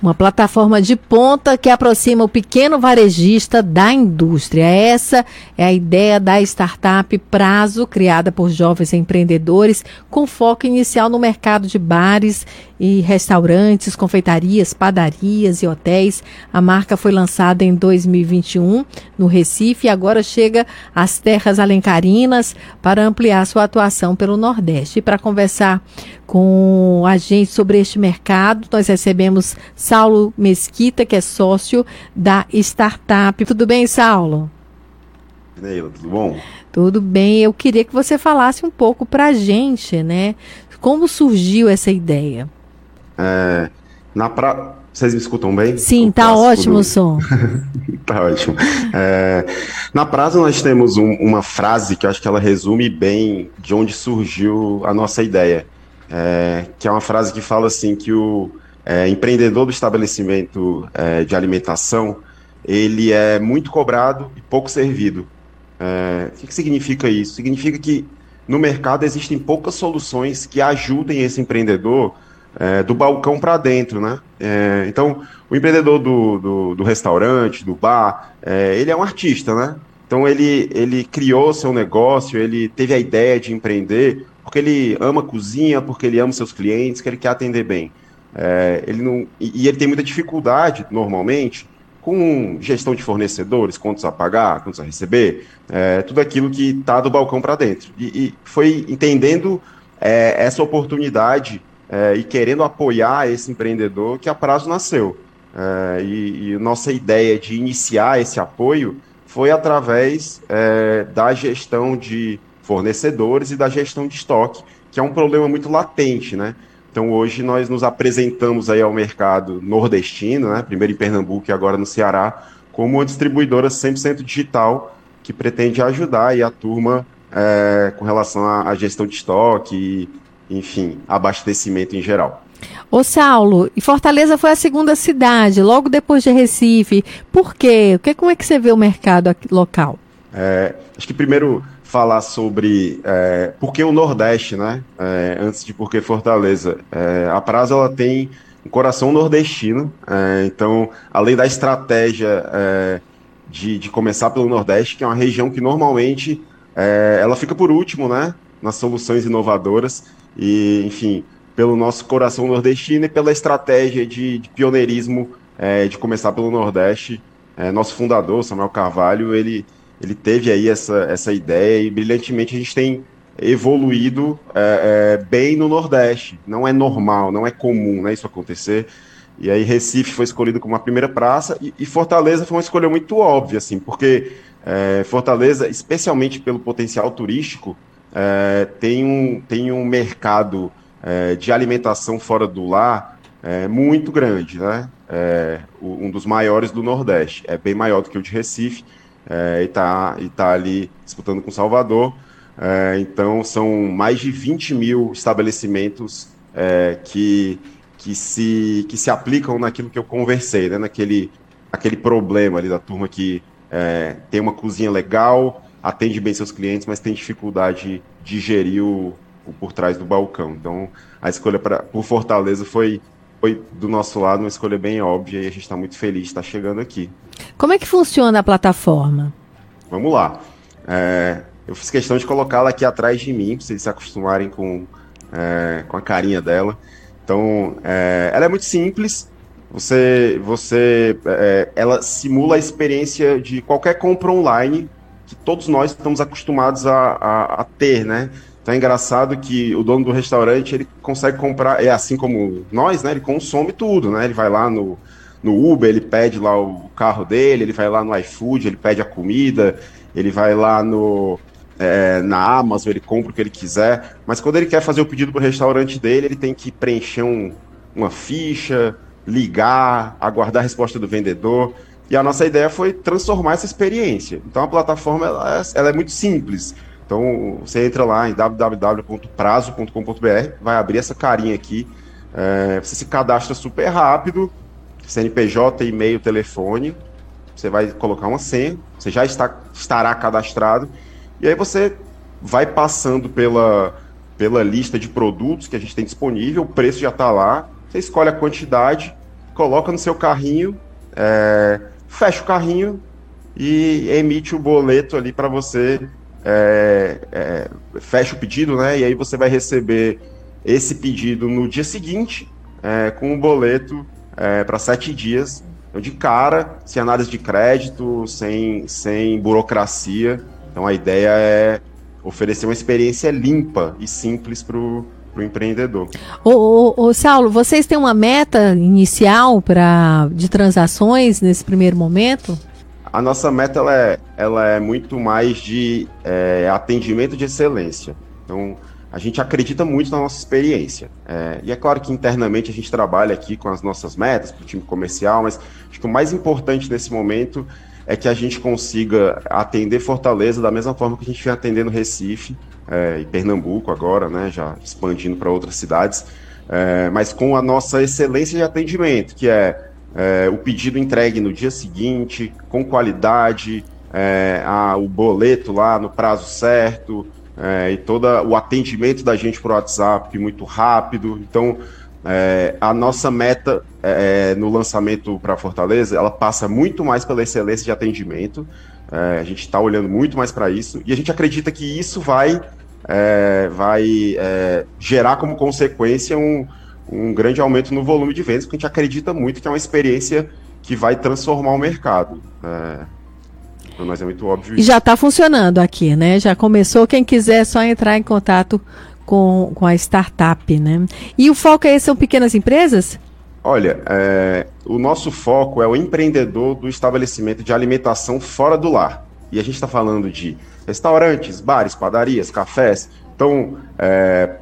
Uma plataforma de ponta que aproxima o pequeno varejista da indústria. Essa é a ideia da startup Prazo, criada por jovens empreendedores, com foco inicial no mercado de bares e restaurantes, confeitarias, padarias e hotéis. A marca foi lançada em 2021 no Recife e agora chega às terras alencarinas para ampliar sua atuação pelo Nordeste. E para conversar com a gente sobre este mercado, nós recebemos Saulo Mesquita, que é sócio da startup. Tudo bem, Saulo? Neila, tudo bom? Tudo bem. Eu queria que você falasse um pouco para a gente, né? Como surgiu essa ideia? É, na pra... Vocês me escutam bem? Sim, tá ótimo o som. tá ótimo. É, na praça nós temos um, uma frase que eu acho que ela resume bem de onde surgiu a nossa ideia. É, que é uma frase que fala assim que o é, empreendedor do estabelecimento é, de alimentação ele é muito cobrado e pouco servido. É, o que, que significa isso? Significa que no mercado existem poucas soluções que ajudem esse empreendedor é, do balcão para dentro, né? É, então, o empreendedor do, do, do restaurante, do bar, é, ele é um artista, né? Então, ele, ele criou seu negócio, ele teve a ideia de empreender porque ele ama cozinha, porque ele ama seus clientes, que ele quer atender bem. É, ele não, e, ele tem muita dificuldade, normalmente, com gestão de fornecedores, contas a pagar, contas a receber, é, tudo aquilo que está do balcão para dentro. E, e, foi entendendo é, essa oportunidade é, e querendo apoiar esse empreendedor que a Prazo nasceu. É, e, e, nossa ideia de iniciar esse apoio foi através é, da gestão de fornecedores e da gestão de estoque, que é um problema muito latente, né? Então hoje nós nos apresentamos aí ao mercado nordestino, né? primeiro em Pernambuco e agora no Ceará, como uma distribuidora 100% digital que pretende ajudar a turma é, com relação à, à gestão de estoque enfim, abastecimento em geral. Ô Saulo, e Fortaleza foi a segunda cidade, logo depois de Recife. Por quê? Como é que você vê o mercado local? É, acho que primeiro falar sobre é, por que o Nordeste, né? É, antes de por que Fortaleza. É, a Prazo ela tem um coração nordestino, é, então, além da estratégia é, de, de começar pelo Nordeste, que é uma região que normalmente é, ela fica por último, né? Nas soluções inovadoras. E, enfim, pelo nosso coração nordestino e pela estratégia de, de pioneirismo é, de começar pelo Nordeste. É, nosso fundador, Samuel Carvalho, ele, ele teve aí essa, essa ideia e brilhantemente a gente tem evoluído é, é, bem no Nordeste. Não é normal, não é comum né, isso acontecer. E aí Recife foi escolhido como a primeira praça e, e Fortaleza foi uma escolha muito óbvia, assim, porque é, Fortaleza, especialmente pelo potencial turístico, é, tem, um, tem um mercado é, de alimentação fora do lar é, muito grande, né? Um dos maiores do Nordeste. É bem maior do que o de Recife e está e tá ali disputando com Salvador. Então, são mais de 20 mil estabelecimentos que, que, se, que se aplicam naquilo que eu conversei, né? naquele aquele problema ali da turma que tem uma cozinha legal, atende bem seus clientes, mas tem dificuldade de gerir o, o por trás do balcão. Então, a escolha pra, por Fortaleza foi, foi, do nosso lado, uma escolha bem óbvia e a gente está muito feliz de estar chegando aqui. Como é que funciona a plataforma? Vamos lá. É, eu fiz questão de colocá-la aqui atrás de mim, para vocês se acostumarem com, é, com a carinha dela. Então, é, ela é muito simples. Você, você, é, ela simula a experiência de qualquer compra online que todos nós estamos acostumados a, a, a, ter, né? Então é engraçado que o dono do restaurante ele consegue comprar, é assim como nós, né? Ele consome tudo, né? Ele vai lá no, no Uber, ele pede lá o carro dele, ele vai lá no iFood, ele pede a comida, ele vai lá no é, na Amazon, ele compra o que ele quiser, mas quando ele quer fazer o pedido para o restaurante dele, ele tem que preencher um, uma ficha, ligar, aguardar a resposta do vendedor. E a nossa ideia foi transformar essa experiência. Então a plataforma ela é, ela é muito simples. Então você entra lá em www.prazo.com.br, vai abrir essa carinha aqui, é, você se cadastra super rápido, CNPJ, e-mail, telefone, você vai colocar uma senha, você já está, estará cadastrado, e aí você vai passando pela, pela lista de produtos que a gente tem disponível, o preço já está lá, você escolhe a quantidade, coloca no seu carrinho, é, fecha o carrinho e emite o boleto ali para você, é, é, fecha o pedido, né? E aí você vai receber esse pedido no dia seguinte, é, com o boleto é, para sete dias. De cara, sem análise de crédito, sem, sem burocracia. Então, a ideia é oferecer uma experiência limpa e simples para o empreendedor. Ô, ô, ô, Saulo, vocês têm uma meta inicial pra, de transações nesse primeiro momento? A nossa meta ela é, ela é muito mais de é, atendimento de excelência. Então, a gente acredita muito na nossa experiência. É, e é claro que internamente a gente trabalha aqui com as nossas metas para o time comercial, mas acho que o mais importante nesse momento é que a gente consiga atender Fortaleza da mesma forma que a gente vem atendendo Recife é, e Pernambuco agora, né, já expandindo para outras cidades, é, mas com a nossa excelência de atendimento, que é, é o pedido entregue no dia seguinte, com qualidade, é, a, o boleto lá no prazo certo, é, e todo o atendimento da gente por WhatsApp muito rápido. Então, é, a nossa meta no lançamento para Fortaleza, ela passa muito mais pela excelência de atendimento. É, a gente está olhando muito mais para isso e a gente acredita que isso vai, é, vai é, gerar como consequência um, um grande aumento no volume de vendas, porque a gente acredita muito que é uma experiência que vai transformar o mercado. mas é muito óbvio. E já está funcionando aqui, né? Já começou. Quem quiser é só entrar em contato com, com a startup, né? E o foco aí são pequenas empresas? Olha, é, o nosso foco é o empreendedor do estabelecimento de alimentação fora do lar. E a gente está falando de restaurantes, bares, padarias, cafés. Então, é,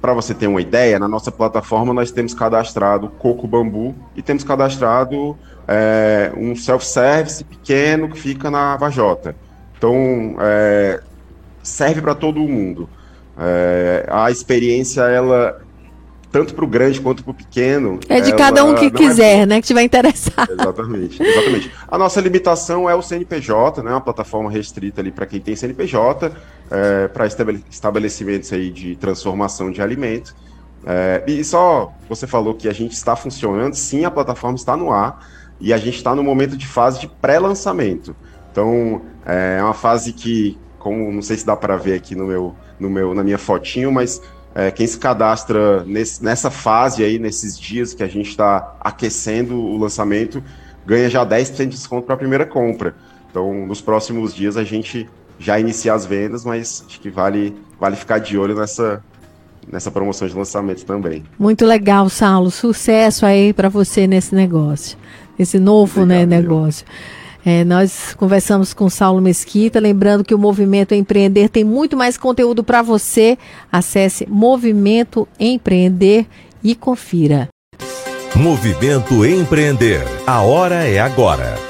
para você ter uma ideia, na nossa plataforma nós temos cadastrado Coco Bambu e temos cadastrado é, um self-service pequeno que fica na Vajota. Então, é, serve para todo mundo. É, a experiência, ela tanto para o grande quanto para o pequeno. É de cada um que é quiser, é... né? Que tiver interessado. Exatamente, exatamente. A nossa limitação é o CNPJ, né? Uma plataforma restrita ali para quem tem CNPJ, é, para estabelecimentos aí de transformação de alimento. É, e só você falou que a gente está funcionando, sim, a plataforma está no ar e a gente está no momento de fase de pré-lançamento. Então, é uma fase que, como não sei se dá para ver aqui no meu no meu, na minha fotinho, mas é, quem se cadastra nesse, nessa fase aí, nesses dias que a gente está aquecendo o lançamento, ganha já 10% de desconto para a primeira compra. Então, nos próximos dias a gente já inicia as vendas, mas acho que vale, vale ficar de olho nessa, nessa promoção de lançamento também. Muito legal, Saulo. Sucesso aí para você nesse negócio, esse novo né, negócio. Meu. É, nós conversamos com Saulo Mesquita, lembrando que o Movimento Empreender tem muito mais conteúdo para você. Acesse Movimento Empreender e confira. Movimento Empreender. A hora é agora.